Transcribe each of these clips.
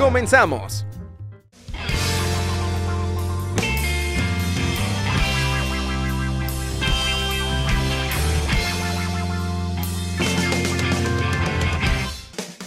¡Comenzamos!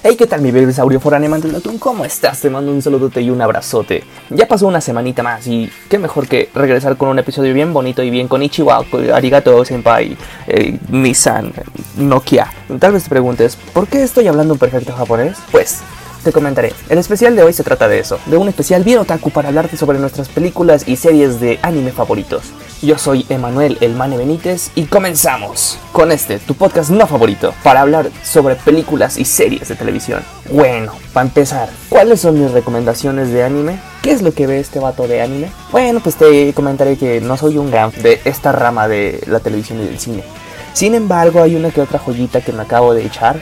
Hey, ¿qué tal mi bebesaurio foráneo del atún? ¿Cómo estás? Te mando un saludote y un abrazote. Ya pasó una semanita más y qué mejor que regresar con un episodio bien bonito y bien con Ichiwa, Arigato, Senpai, eh, Nissan, Nokia. Tal vez te preguntes, ¿por qué estoy hablando un perfecto japonés? Pues te comentaré. El especial de hoy se trata de eso, de un especial bien otaku para hablarte sobre nuestras películas y series de anime favoritos. Yo soy Emanuel El Mane Benítez y comenzamos con este, tu podcast no favorito, para hablar sobre películas y series de televisión. Bueno, para empezar, ¿cuáles son mis recomendaciones de anime? ¿Qué es lo que ve este vato de anime? Bueno, pues te comentaré que no soy un gran de esta rama de la televisión y del cine. Sin embargo, hay una que otra joyita que me acabo de echar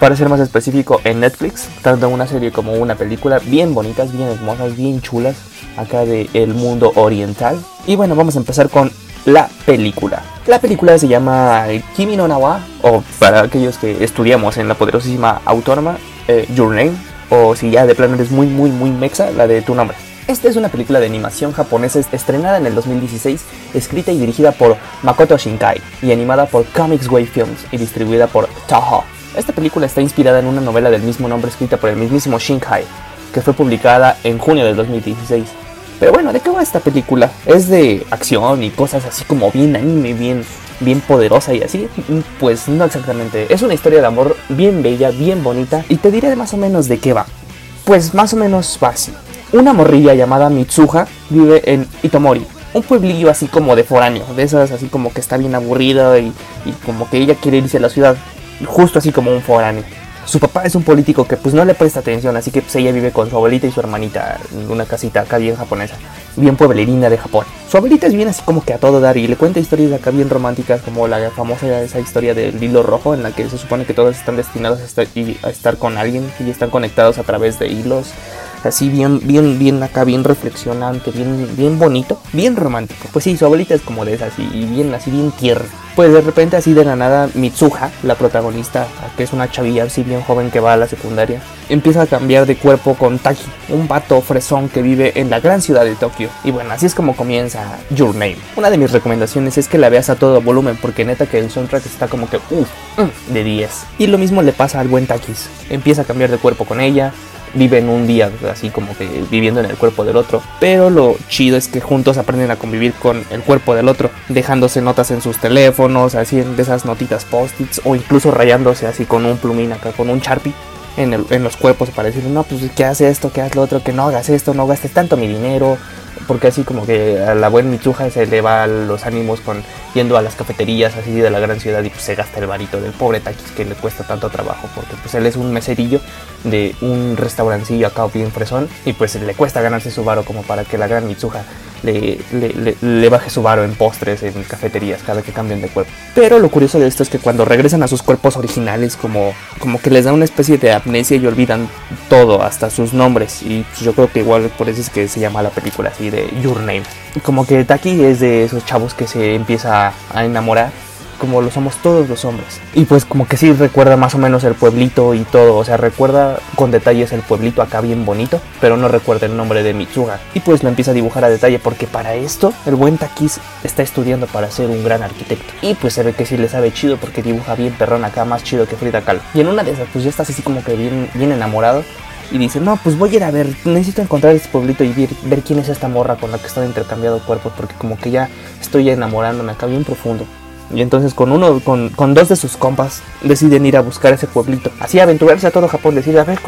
para ser más específico, en Netflix, tanto una serie como una película, bien bonitas, bien hermosas, bien chulas, acá del el mundo oriental. Y bueno, vamos a empezar con la película. La película se llama Kimi no Nawa, o para aquellos que estudiamos en la poderosísima autónoma, eh, Your Name, o si ya de plano eres muy, muy, muy mexa, la de tu nombre. Esta es una película de animación japonesa estrenada en el 2016, escrita y dirigida por Makoto Shinkai y animada por Comics Wave Films y distribuida por Toho. Esta película está inspirada en una novela del mismo nombre escrita por el mismísimo Shinkai, que fue publicada en junio del 2016. Pero bueno, ¿de qué va esta película? Es de acción y cosas así como bien anime, bien, bien poderosa y así. Pues no exactamente. Es una historia de amor bien bella, bien bonita. Y te diré más o menos de qué va. Pues más o menos va así. Una morrilla llamada Mitsuha vive en Itomori, un pueblillo así como de foráneo, de esas así como que está bien aburrida y como que ella quiere irse a la ciudad justo así como un foráneo. Su papá es un político que pues no le presta atención, así que pues ella vive con su abuelita y su hermanita en una casita acá bien japonesa, bien pueblerina de Japón. Su abuelita es bien así como que a todo dar y le cuenta historias acá bien románticas como la famosa esa historia del hilo rojo en la que se supone que todos están destinados a estar, a estar con alguien y están conectados a través de hilos así bien, bien, bien acá, bien reflexionante, bien, bien bonito, bien romántico. Pues sí, su abuelita es como de esas y bien así, bien tierna. Pues de repente así de la nada Mitsuha, la protagonista, que es una chavilla así bien joven que va a la secundaria, empieza a cambiar de cuerpo con Taki, un vato fresón que vive en la gran ciudad de Tokio. Y bueno, así es como comienza Your Name. Una de mis recomendaciones es que la veas a todo volumen porque neta que el soundtrack está como que uff, de 10. Y lo mismo le pasa al buen Takis. Empieza a cambiar de cuerpo con ella, viven un día así como que viviendo en el cuerpo del otro. Pero lo chido es que juntos aprenden a convivir con el cuerpo del otro, dejándose notas en sus teléfonos, así de esas notitas post-its o incluso rayándose así con un plumín acá, con un Sharpie. En, el, en los cuerpos para decir, no, pues que hace esto, que haz lo otro, que no hagas esto, no gastes tanto mi dinero, porque así como que a la buena Mitsuha se le va los ánimos con yendo a las cafeterías así de la gran ciudad y pues se gasta el varito del pobre Takis que le cuesta tanto trabajo porque pues él es un meserillo de un restaurancillo acá bien fresón y pues le cuesta ganarse su varo como para que la gran Mitsuha le, le, le, baje su varo en postres, en cafeterías, cada que cambien de cuerpo. Pero lo curioso de esto es que cuando regresan a sus cuerpos originales, como, como que les da una especie de amnesia y olvidan todo, hasta sus nombres. Y pues yo creo que igual por eso es que se llama la película así de Your Name. Como que Taki es de esos chavos que se empieza a enamorar como lo somos todos los hombres. Y pues como que sí recuerda más o menos el pueblito y todo, o sea, recuerda con detalles el pueblito acá bien bonito, pero no recuerda el nombre de Mitsuga. Y pues lo empieza a dibujar a detalle porque para esto el buen Takis está estudiando para ser un gran arquitecto. Y pues se ve que sí le sabe chido porque dibuja bien perrón acá, más chido que Frida Kahlo. Y en una de esas pues ya estás así como que bien, bien enamorado y dice, no, pues voy a ir a ver, necesito encontrar este pueblito y ver, ver, quién es esta morra con la que estoy intercambiando cuerpos, porque como que ya estoy enamorándome acá bien profundo. Y entonces con uno, con, con dos de sus compas, deciden ir a buscar ese pueblito. Así aventurarse a todo Japón, decir, a ver,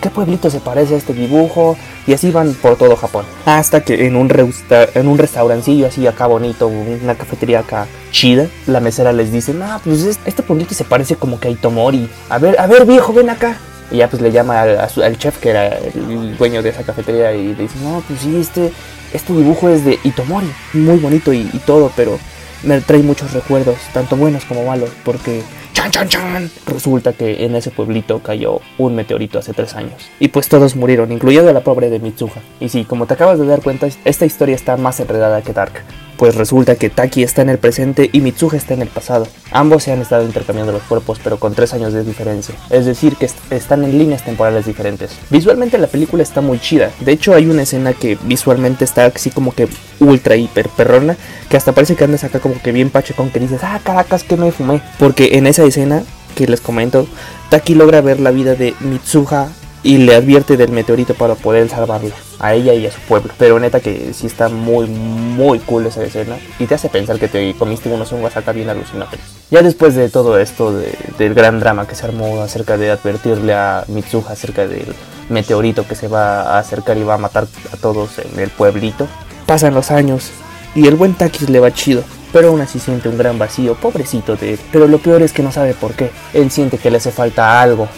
¿qué pueblito se parece a este dibujo? Y así van por todo Japón. Hasta que en un, reusta- en un restaurancillo así acá bonito, una cafetería acá chida, la mesera les dice, no, pues es- este pueblito se parece como que a Itomori. A ver, a ver viejo, ven acá. Y ya pues le llama al, al chef que era el dueño de esa cafetería y le dice, no, pues sí, este, este dibujo es de Itomori, muy bonito y todo, pero me trae muchos recuerdos, tanto buenos como malos, porque chan chan chan resulta que en ese pueblito cayó un meteorito hace tres años y pues todos murieron, incluyendo la pobre de Mitsuha. Y sí, como te acabas de dar cuenta, esta historia está más enredada que Dark. Pues resulta que Taki está en el presente y Mitsuha está en el pasado. Ambos se han estado intercambiando los cuerpos, pero con tres años de diferencia. Es decir, que est- están en líneas temporales diferentes. Visualmente la película está muy chida. De hecho, hay una escena que visualmente está así como que ultra hiper perrona, que hasta parece que andas acá como que bien pache con que dices, ah, caracas, que me fumé. Porque en esa escena que les comento, Taki logra ver la vida de Mitsuha y le advierte del meteorito para poder salvarla a ella y a su pueblo. Pero neta que sí está muy, muy cool esa escena y te hace pensar que te comiste unos hongos acá bien alucinógenos. Ya después de todo esto, de- del gran drama que se armó acerca de advertirle a Mitsuha acerca del meteorito que se va a acercar y va a matar a todos en el pueblito, pasan los años y el buen Takis le va chido. Pero aún así siente un gran vacío, pobrecito de él. Pero lo peor es que no sabe por qué. Él siente que le hace falta algo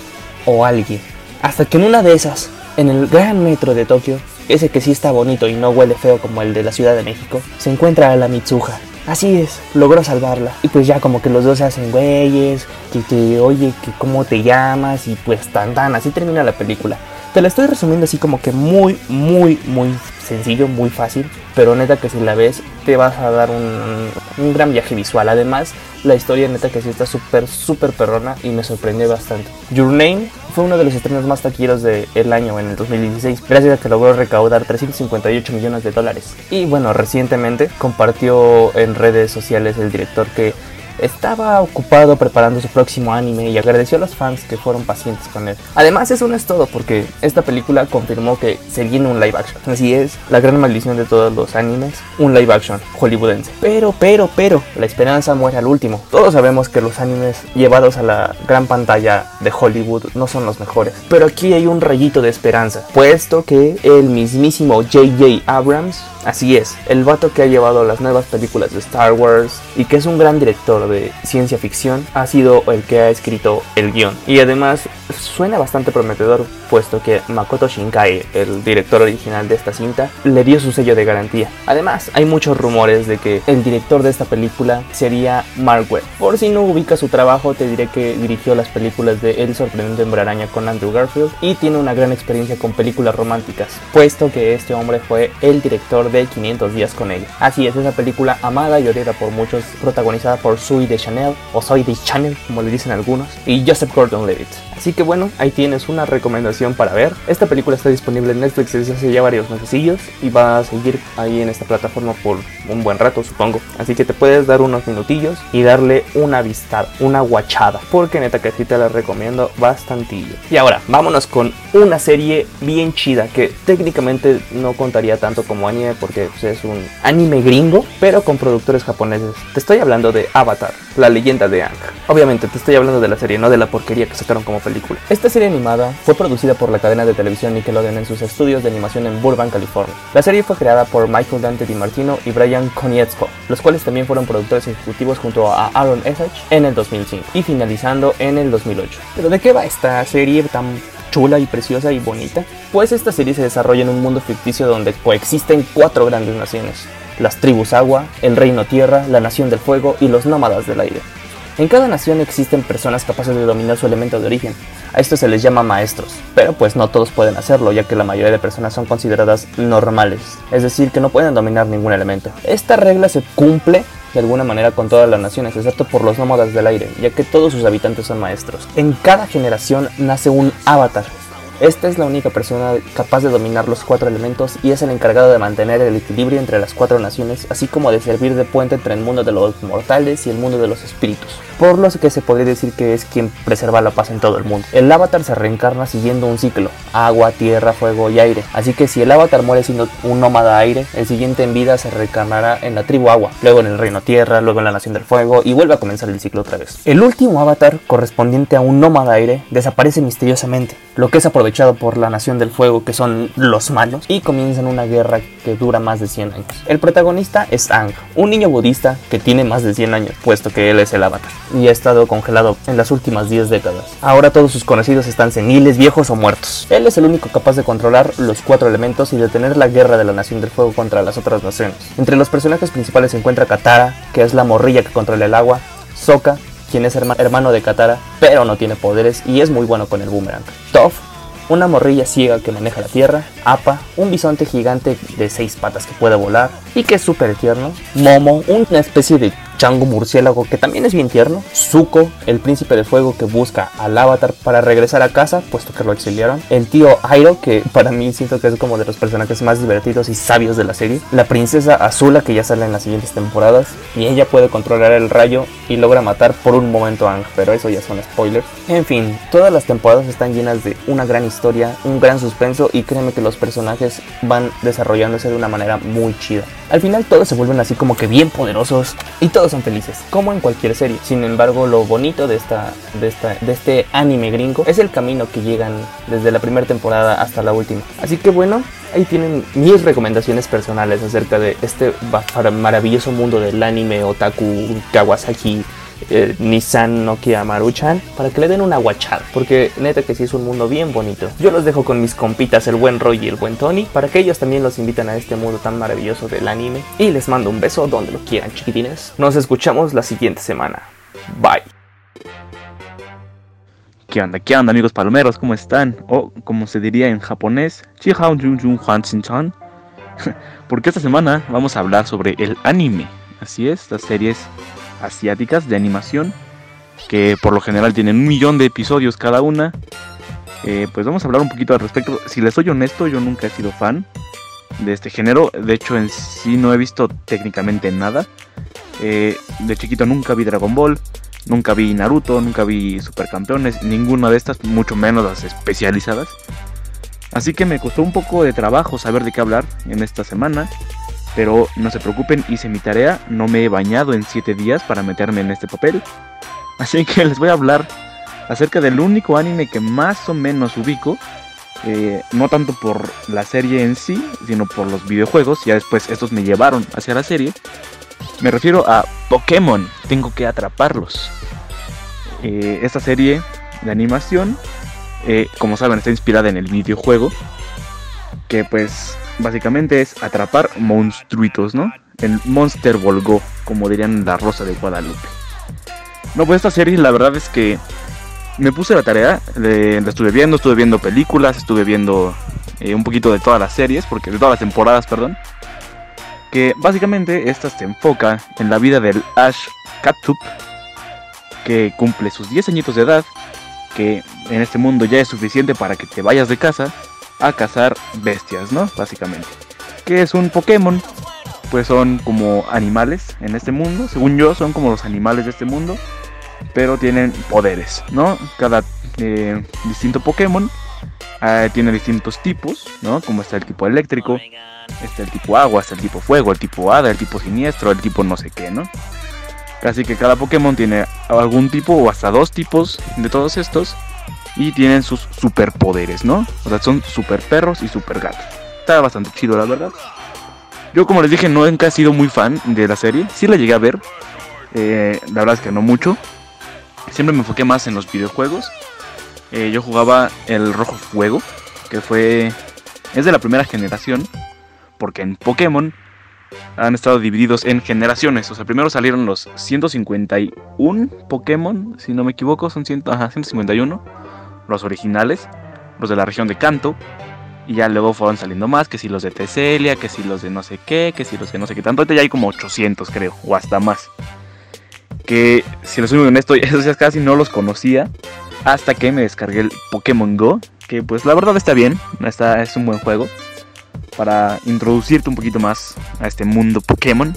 o alguien. Hasta que en una de esas, en el gran metro de Tokio, ese que sí está bonito y no huele feo como el de la Ciudad de México, se encuentra a la Mitsuha. Así es, logró salvarla. Y pues ya como que los dos se hacen güeyes, que, que oye, que cómo te llamas y pues tan tan, así termina la película. Te la estoy resumiendo así como que muy, muy, muy sencillo, muy fácil, pero neta que si la ves te vas a dar un, un gran viaje visual. Además, la historia neta que sí está súper, súper perrona y me sorprendió bastante. Your Name fue uno de los estrenos más taquilleros del año en el 2016, gracias a que logró recaudar 358 millones de dólares. Y bueno, recientemente compartió en redes sociales el director que estaba ocupado preparando su próximo anime y agradeció a los fans que fueron pacientes con él. Además, eso no es todo, porque esta película confirmó que se viene un live action. Así es, la gran maldición de todos los animes, un live action hollywoodense. Pero, pero, pero, la esperanza muere al último. Todos sabemos que los animes llevados a la gran pantalla de Hollywood no son los mejores. Pero aquí hay un rayito de esperanza, puesto que el mismísimo J.J. Abrams, así es, el vato que ha llevado las nuevas películas de Star Wars y que es un gran director de ciencia ficción, ha sido el que ha escrito el guion. Y además suena bastante prometedor, puesto que Makoto Shinkai, el director original de esta cinta, le dio su sello de garantía. Además, hay muchos rumores de que el director de esta película sería Mark Webb. Por si no ubicas su trabajo, te diré que dirigió las películas de El sorprendente hombre araña con Andrew Garfield y tiene una gran experiencia con películas románticas, puesto que este hombre fue el director de 500 días con ella. Así es, esa película amada y odiada por muchos, protagonizada por Sui de Chanel, o Soy de Chanel, como le dicen algunos, y Joseph Gordon-Levitt. Así que bueno, ahí tienes una recomendación para ver. Esta película está disponible en Netflix desde hace ya varios mesecillos y va a seguir ahí en esta plataforma por un buen rato, supongo. Así que te puedes dar unos minutillos y darle una vistada, una guachada, porque neta que sí te la recomiendo bastantillo. Y ahora, vámonos con una serie bien chida que técnicamente no contaría tanto como anime porque pues, es un anime gringo, pero con productores japoneses. Te estoy hablando de Avatar, la leyenda de Aang. Obviamente te estoy hablando de la serie, no de la porquería que sacaron como película. Esta serie animada fue producida por la cadena de televisión Nickelodeon en sus estudios de animación en Burbank, California. La serie fue creada por Michael Dante DiMartino y Brian Konietzko, los cuales también fueron productores ejecutivos junto a Aaron Esach en el 2005 y finalizando en el 2008. Pero ¿de qué va esta serie tan chula y preciosa y bonita? Pues esta serie se desarrolla en un mundo ficticio donde coexisten cuatro grandes naciones. Las tribus agua, el reino tierra, la nación del fuego y los nómadas del aire. En cada nación existen personas capaces de dominar su elemento de origen. A esto se les llama maestros, pero pues no todos pueden hacerlo, ya que la mayoría de personas son consideradas normales, es decir, que no pueden dominar ningún elemento. Esta regla se cumple de alguna manera con todas las naciones, excepto por los nómadas del aire, ya que todos sus habitantes son maestros. En cada generación nace un avatar, Esta es la única persona capaz de dominar los cuatro elementos y es el encargado de mantener el equilibrio entre las cuatro naciones, así como de servir de puente entre el mundo de los mortales y el mundo de los espíritus, por lo que se podría decir que es quien preserva la paz en todo el mundo. El avatar se reencarna siguiendo un ciclo, agua, tierra, fuego y aire, así que si el avatar muere siendo un nómada aire, el siguiente en vida se reencarnará en la tribu agua, luego en el reino tierra, luego en la nación del fuego y vuelve a comenzar el ciclo otra vez. El último avatar, correspondiente a un nómada aire, desaparece misteriosamente, lo que es aprovechado por la nación del fuego, que son los malos, y comienzan una guerra que dura más de 100 años. El protagonista es Ang, un niño budista que tiene más de 100 años, puesto que él es el avatar, y ha estado congelado en las últimas 10 décadas. Ahora todos sus conocidos están seniles, viejos o muertos. Él es el único capaz de controlar los cuatro elementos y detener la guerra de la nación del fuego contra las otras naciones. Entre los personajes principales se encuentra Katara, que es la morrilla que controla el agua, Sokka, quien es hermano de Katara, pero no tiene poderes y es muy bueno con el boomerang. Toph, una morrilla ciega que maneja la tierra, Appa, un bisonte gigante de seis patas que puede volar y que es súper tierno, Momo, una especie de chango murciélago que también es bien tierno, Zuko, el príncipe de fuego que busca al avatar para regresar a casa, puesto que lo exiliaron, el tío Airo, que para mí siento que es como de los personajes más divertidos y sabios de la serie, la princesa Azula, que ya sale en las siguientes temporadas, y ella puede controlar el rayo y logra matar por un momento a Ang, pero eso ya son spoilers. En fin, todas las temporadas están llenas de una gran historia, un gran suspenso y créeme que los personajes van desarrollándose de una manera muy chida. Al final todos se vuelven así como que bien poderosos y son felices, como en cualquier serie. Sin embargo, lo bonito de, esta, de, esta, de este anime gringo es el camino que llegan desde la primera temporada hasta la última. Así que bueno, ahí tienen mis recomendaciones personales acerca de este maravilloso mundo del anime otaku Kawasaki eh, Nissan Nokia Maruchan para que le den una guachada, porque neta que sí es un mundo bien bonito. Yo los dejo con mis compitas, el buen Roy y el buen Tony, para que ellos también los invitan a este mundo tan maravilloso del anime. Y les mando un beso donde lo quieran, chiquitines. Nos escuchamos la siguiente semana. Bye. ¿Qué onda? ¿Qué onda amigos palomeros? ¿Cómo están? O como se diría en japonés, Porque esta semana vamos a hablar sobre el anime. Así es, las series asiáticas de animación, que por lo general tienen un millón de episodios cada una. Eh, pues vamos a hablar un poquito al respecto. Si les soy honesto, yo nunca he sido fan de este género. De hecho, en sí no he visto técnicamente nada. Eh, de chiquito nunca vi Dragon Ball, nunca vi Naruto, nunca vi Supercampeones, ninguna de estas, mucho menos las especializadas. Así que me costó un poco de trabajo saber de qué hablar en esta semana. Pero no se preocupen, hice mi tarea, no me he bañado en 7 días para meterme en este papel. Así que les voy a hablar acerca del único anime que más o menos ubico. Eh, no tanto por la serie en sí, sino por los videojuegos. Ya después estos me llevaron hacia la serie. Me refiero a Pokémon, tengo que atraparlos. Eh, esta serie de animación, eh, como saben, está inspirada en el videojuego. Que pues básicamente es atrapar monstruitos, ¿no? El Monster Volgo, como dirían la Rosa de Guadalupe. No, pues esta serie la verdad es que me puse la tarea, la estuve viendo, estuve viendo películas, estuve viendo eh, un poquito de todas las series, porque de todas las temporadas, perdón. Que básicamente esta se enfoca en la vida del Ash Ketchum, que cumple sus 10 añitos de edad, que en este mundo ya es suficiente para que te vayas de casa a cazar bestias, ¿no? Básicamente. ¿Qué es un Pokémon? Pues son como animales en este mundo. Según yo, son como los animales de este mundo. Pero tienen poderes, ¿no? Cada eh, distinto Pokémon eh, tiene distintos tipos, ¿no? Como está el tipo eléctrico, está el tipo agua, está el tipo fuego, el tipo hada, el tipo siniestro, el tipo no sé qué, ¿no? Casi que cada Pokémon tiene algún tipo o hasta dos tipos de todos estos y tienen sus superpoderes, ¿no? O sea, son super perros y super gatos. Está bastante chido, la verdad. Yo, como les dije, no nunca he sido muy fan de la serie. Sí la llegué a ver. Eh, la verdad es que no mucho. Siempre me enfoqué más en los videojuegos. Eh, yo jugaba el Rojo Fuego, que fue. Es de la primera generación. Porque en Pokémon han estado divididos en generaciones. O sea, primero salieron los 151 Pokémon, si no me equivoco, son 100, ajá, 151 los originales, los de la región de Kanto. Y ya luego fueron saliendo más, que si los de Teselia, que si los de no sé qué, que si los de no sé qué tanto. Ahorita ya hay como 800 creo, o hasta más. Que si lo soy muy honesto, esos ya casi no los conocía. Hasta que me descargué el Pokémon Go. que pues la verdad está bien, está, es un buen juego para introducirte un poquito más a este mundo Pokémon,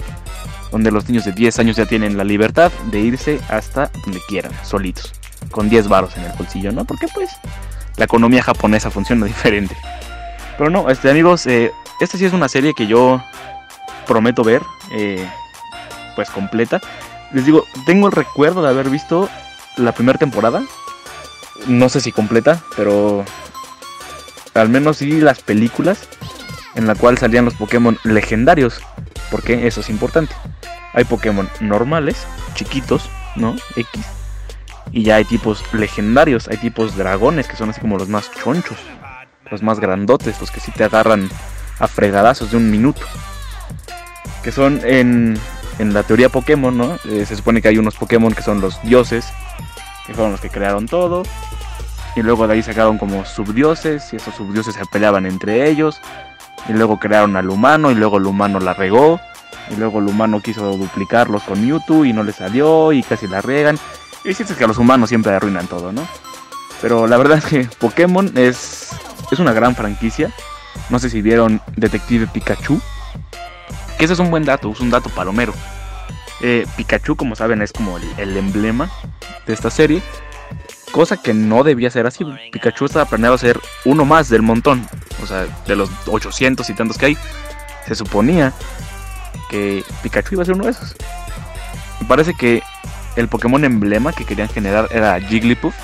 donde los niños de 10 años ya tienen la libertad de irse hasta donde quieran, solitos, con 10 varos en el bolsillo, ¿no? Porque pues la economía japonesa funciona diferente. Pero no, este amigos, eh, esta sí es una serie que yo prometo ver, eh, pues completa. Les digo, tengo el recuerdo de haber visto la primera temporada. No sé si completa, pero al menos sí las películas en la cual salían los Pokémon legendarios, porque eso es importante. Hay Pokémon normales, chiquitos, ¿no? X. Y ya hay tipos legendarios, hay tipos dragones que son así como los más chonchos, los más grandotes, los que sí te agarran a fregadazos de un minuto. Que son en, en la teoría Pokémon, ¿no? Eh, se supone que hay unos Pokémon que son los dioses, que fueron los que crearon todo. Y luego de ahí sacaron como subdioses, y esos subdioses se peleaban entre ellos. Y luego crearon al humano, y luego el humano la regó. Y luego el humano quiso duplicarlos con Mewtwo y no le salió, y casi la regan. Y es que los humanos siempre arruinan todo, ¿no? Pero la verdad es que Pokémon es, es una gran franquicia. No sé si vieron Detective Pikachu. Que ese es un buen dato, es un dato palomero. Eh, Pikachu, como saben, es como el, emblema de esta serie. Cosa que no debía ser así. Pikachu estaba planeado a ser uno más del montón. O sea, de los 800 y tantos que hay. Se suponía que Pikachu iba a ser uno de esos. Me parece que el Pokémon emblema que querían generar era Jigglypuff.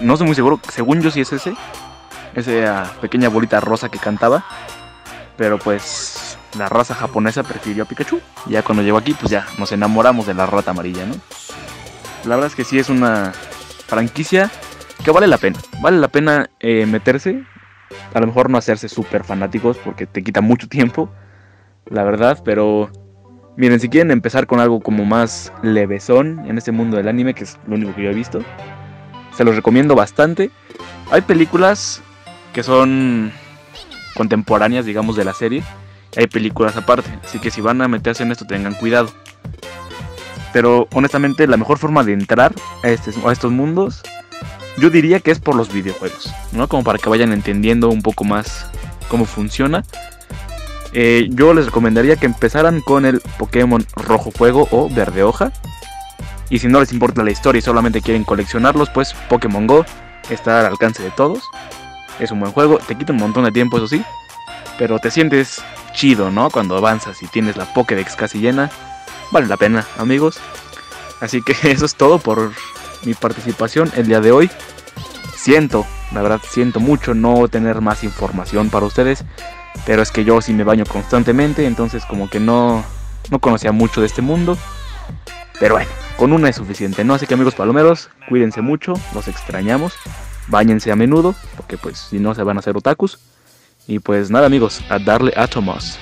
No estoy muy seguro, según yo sí es ese. Esa pequeña bolita rosa que cantaba. Pero pues la raza japonesa prefirió a Pikachu. Ya cuando llegó aquí, pues ya nos enamoramos de la rata amarilla, ¿no? La verdad es que sí es una franquicia que vale la pena. Vale la pena eh, meterse. A lo mejor no hacerse súper fanáticos porque te quita mucho tiempo. La verdad, pero Miren, si quieren empezar con algo como más levesón en este mundo del anime, que es lo único que yo he visto, se los recomiendo bastante. Hay películas que son contemporáneas, digamos, de la serie. Hay películas aparte, así que si van a meterse en esto tengan cuidado. Pero honestamente la mejor forma de entrar a, este, a estos mundos, yo diría que es por los videojuegos, ¿no? Como para que vayan entendiendo un poco más cómo funciona eh, yo les recomendaría que empezaran con el Pokémon Rojo Fuego o Verde Hoja. Y si no les importa la historia y solamente quieren coleccionarlos, pues Pokémon Go está al alcance de todos. Es un buen juego, te quita un montón de tiempo, eso sí. Pero te sientes chido, ¿no? Cuando avanzas y tienes la Pokédex casi llena. Vale la pena, amigos. Así que eso es todo por mi participación el día de hoy. Siento, la verdad, siento mucho no tener más información para ustedes. Pero es que yo sí me baño constantemente, entonces como que no, no conocía mucho de este mundo. Pero bueno, con una es suficiente, ¿no? Así que amigos palomeros, cuídense mucho, los extrañamos. Báñense a menudo, porque pues si no se van a hacer otakus. Y pues nada amigos, a darle a Tomás.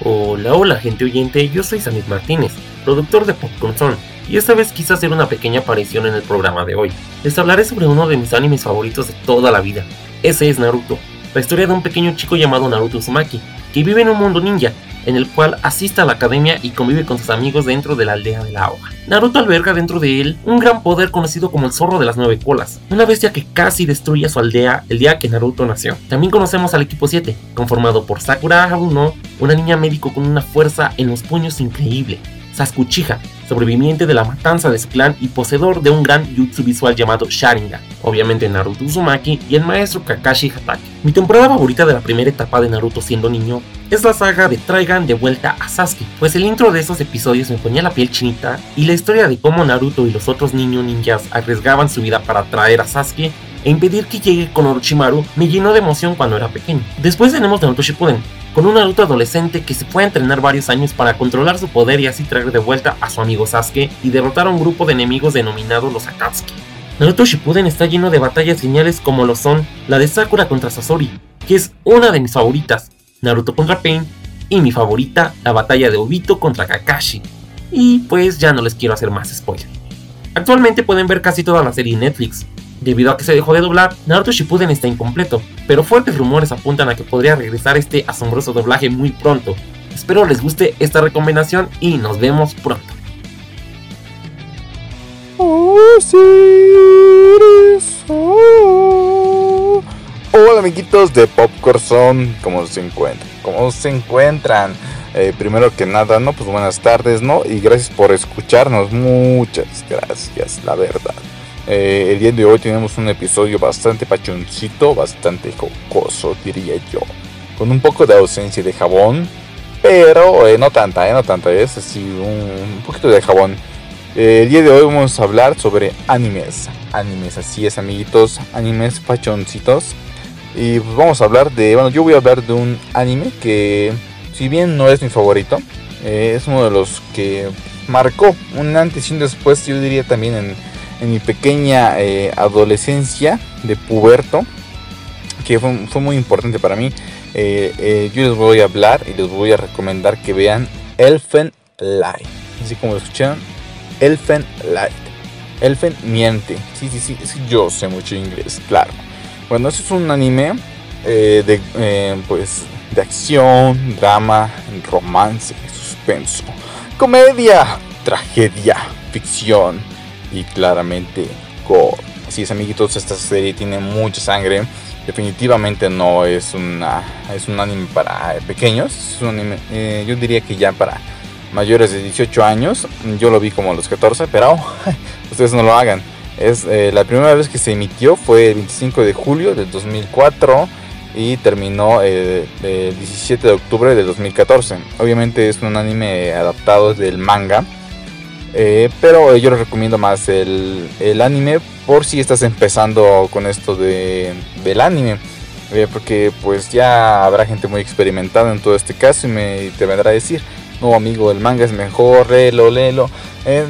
Hola, hola gente oyente, yo soy Samit Martínez, productor de Popcorn y esta vez quise hacer una pequeña aparición en el programa de hoy. Les hablaré sobre uno de mis animes favoritos de toda la vida, ese es Naruto, la historia de un pequeño chico llamado Naruto Uzumaki, que vive en un mundo ninja, en el cual asiste a la academia y convive con sus amigos dentro de la aldea de la hoja. Naruto alberga dentro de él un gran poder conocido como el zorro de las nueve colas, una bestia que casi destruye a su aldea el día que Naruto nació. También conocemos al equipo 7, conformado por Sakura Haruno, una niña médico con una fuerza en los puños increíble, Sasuke sobreviviente de la matanza de su clan y poseedor de un gran jutsu visual llamado Sharingan, obviamente Naruto Uzumaki y el maestro Kakashi Hatake. Mi temporada favorita de la primera etapa de Naruto siendo niño es la saga de Traigan de vuelta a Sasuke, pues el intro de esos episodios me ponía la piel chinita y la historia de cómo Naruto y los otros niños ninjas arriesgaban su vida para traer a Sasuke e impedir que llegue con Orochimaru me llenó de emoción cuando era pequeño. Después tenemos Naruto Shippuden, con un Naruto adolescente que se puede entrenar varios años para controlar su poder y así traer de vuelta a su amigo Sasuke y derrotar a un grupo de enemigos denominados los Akatsuki. Naruto Shippuden está lleno de batallas geniales como lo son la de Sakura contra Sasori, que es una de mis favoritas, Naruto contra Pain y mi favorita, la batalla de Obito contra Kakashi. Y pues ya no les quiero hacer más spoilers. Actualmente pueden ver casi toda la serie en Netflix, Debido a que se dejó de doblar, Naruto Shippuden está incompleto, pero fuertes rumores apuntan a que podría regresar este asombroso doblaje muy pronto. Espero les guste esta recomendación y nos vemos pronto. Oh, amiguitos de Popcorn Zone? ¿Cómo se encuentran? ¿Cómo se encuentran? Eh, primero que nada, ¿no? Pues buenas tardes, ¿no? Y gracias por escucharnos. Muchas gracias, la verdad. Eh, el día de hoy tenemos un episodio bastante pachoncito, bastante jocoso, diría yo. Con un poco de ausencia de jabón, pero eh, no tanta, no tanta, es así un, poquito de jabón. el día de hoy vamos a hablar sobre animes. Animes, así es, amiguitos, animes pachoncitos. Y pues vamos a hablar de, bueno, yo voy a hablar de un anime que, si bien no es mi favorito, eh, es uno de los que marcó un antes y un después, yo diría también en, mi pequeña eh, adolescencia de puberto, que fue, muy importante para mí. Eh, yo les voy a hablar y les voy a recomendar que vean Elfen Light. Así como lo escucharon, Elfen Light. Elfen miente. Sí, sí, sí, yo sé mucho inglés, claro. Bueno, este es un anime eh, de, eh, pues, de acción, drama, romance, suspenso, comedia, tragedia, ficción y claramente gore. Así es, amiguitos, esta serie tiene mucha sangre. Definitivamente no es una es un anime para pequeños. Eh, yo diría que ya para mayores de 18 años. Yo lo vi como a los 14, pero ustedes no lo hagan. Es, eh, la primera vez que se emitió fue el 25 de julio del 2004 y terminó eh, el 17 de octubre del 2014. Obviamente es un anime adaptado del manga, eh, pero yo les recomiendo más el, el, anime por si estás empezando con esto de, del anime. porque pues ya habrá gente muy experimentada en todo este caso y me, te vendrá a decir, no amigo, el manga es mejor, léelo, léelo.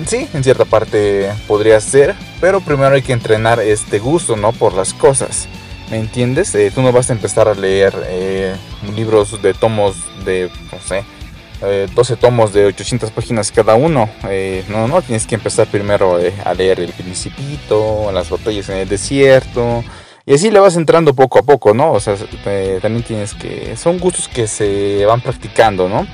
sí, en cierta parte podría ser, pero primero hay que entrenar este gusto, ¿no? Por las cosas. ¿Me entiendes? Eh, tú no vas a empezar a leer eh, libros de tomos de, no sé, 12 eh, tomos de 800 páginas cada uno. no, no, tienes que empezar primero a leer El Principito, Las botellas en el desierto. Y así le vas entrando poco a poco, ¿no? O sea, también tienes que... Son gustos que se van practicando, ¿no?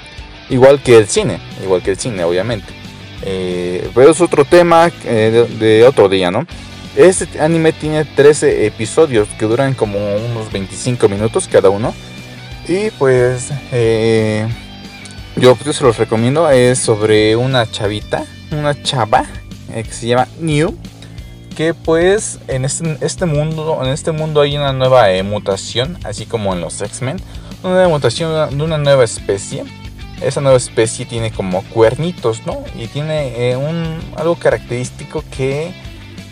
Igual que el cine, igual que el cine, obviamente. Eh, pero es otro tema eh, de, otro día, ¿no? Este anime tiene 13 episodios que duran como unos 25 minutos cada uno. Y pues eh, yo, yo, se los recomiendo. Es sobre una chavita, una chava que se llama New. Que pues en este, este, mundo, en este mundo hay una nueva mutación, así como en los X-Men. Una nueva mutación de una nueva especie esa nueva especie tiene como cuernitos, ¿no? Y tiene eh, un, algo característico que,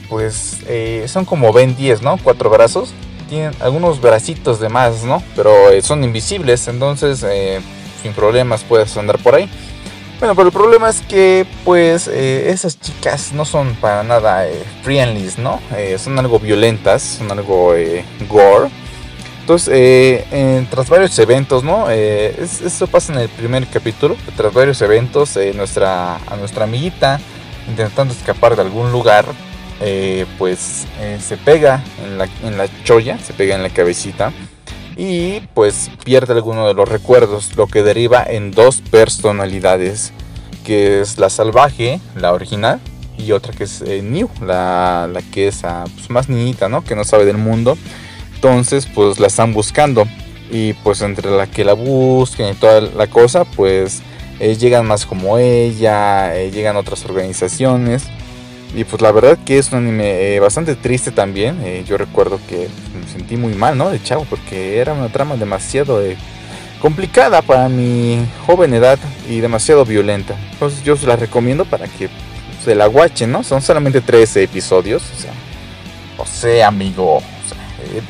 pues, eh, son como Ben 10, ¿no? Cuatro brazos. Tienen algunos bracitos de más, ¿no? Pero eh, son invisibles, entonces sin problemas puedes andar por ahí. Bueno, pero el problema es que, pues, esas chicas no son para nada friendly, ¿no? son algo violentas, son algo gore entonces, eh, tras varios eventos, ¿no? Eh, eso pasa en el primer capítulo. Tras varios eventos, eh, nuestra, a nuestra amiguita, intentando escapar de algún lugar, pues se pega en la, en la cholla, se pega en la cabecita y pues pierde alguno de los recuerdos, lo que deriva en dos personalidades, que es la salvaje, la original, y otra que es New, la, la que es ah, pues, más niñita, ¿no? Que no sabe del mundo entonces, pues la están buscando. Y pues entre la que la busquen y toda la cosa, pues eh, llegan más como ella, eh, llegan otras organizaciones. Y pues la verdad que es un anime eh, bastante triste también. yo recuerdo que me sentí muy mal, ¿no? De chavo, porque era una trama demasiado complicada para mi joven edad y demasiado violenta. Entonces yo se la recomiendo para que se la guachen, ¿no? Son solamente 13 episodios. O sea, o sea amigo,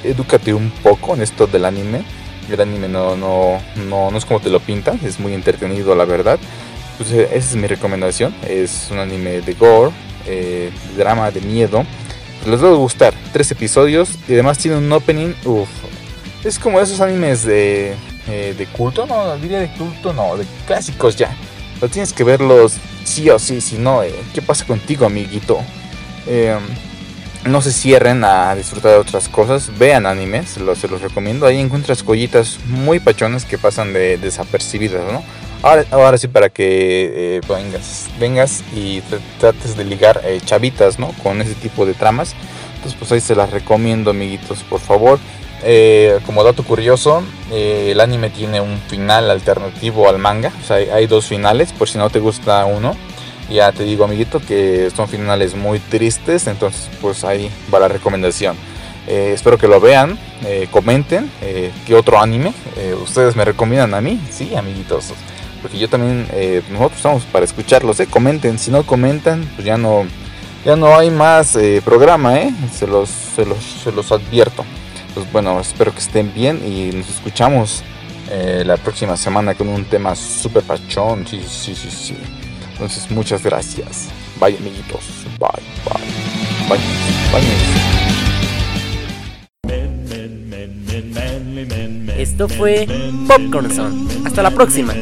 edúcate un poco en esto del anime. El anime no, no, no, no es como te lo pintan, es muy entretenido la verdad. Pues eh, esa es mi recomendación. Es un anime de gore, eh, drama, de miedo. Les a gustar. Tres episodios y además tiene un opening. Uf, es como esos animes de, eh, de culto, no, diría de culto, no, de clásicos ya. Pero tienes que verlos sí o sí, si no, ¿qué pasa contigo, amiguito? Eh, no se cierren a disfrutar de otras cosas, vean animes, se los, recomiendo. Ahí encuentras joyitas muy pachonas que pasan de desapercibidas, ¿no? Ahora, ahora sí, para que eh, vengas, vengas y trates de ligar eh, chavitas, ¿no? Con ese tipo de tramas. Entonces, pues ahí se las recomiendo, amiguitos, por favor. eh, como dato curioso, eh, el anime tiene un final alternativo al manga. O sea, hay, hay dos finales, por si no te gusta uno. Ya te digo, amiguito, que son finales muy tristes. Entonces, pues ahí va la recomendación. Eh, espero que lo vean, eh, comenten eh, qué otro anime eh, ustedes me recomiendan a mí, sí, amiguitos. Porque yo también, eh, nosotros estamos para escucharlos, eh, comenten. Si no comentan, pues ya no, ya no hay más eh, programa, eh. Se los, se los, se los advierto. Pues bueno, espero que estén bien y nos escuchamos eh, la próxima semana con un tema súper pachón. Sí, sí, sí, sí. Entonces, muchas gracias. Bye, amiguitos. Bye, bye. Bye, bye. Esto fue Popcorn Zone. Hasta la próxima.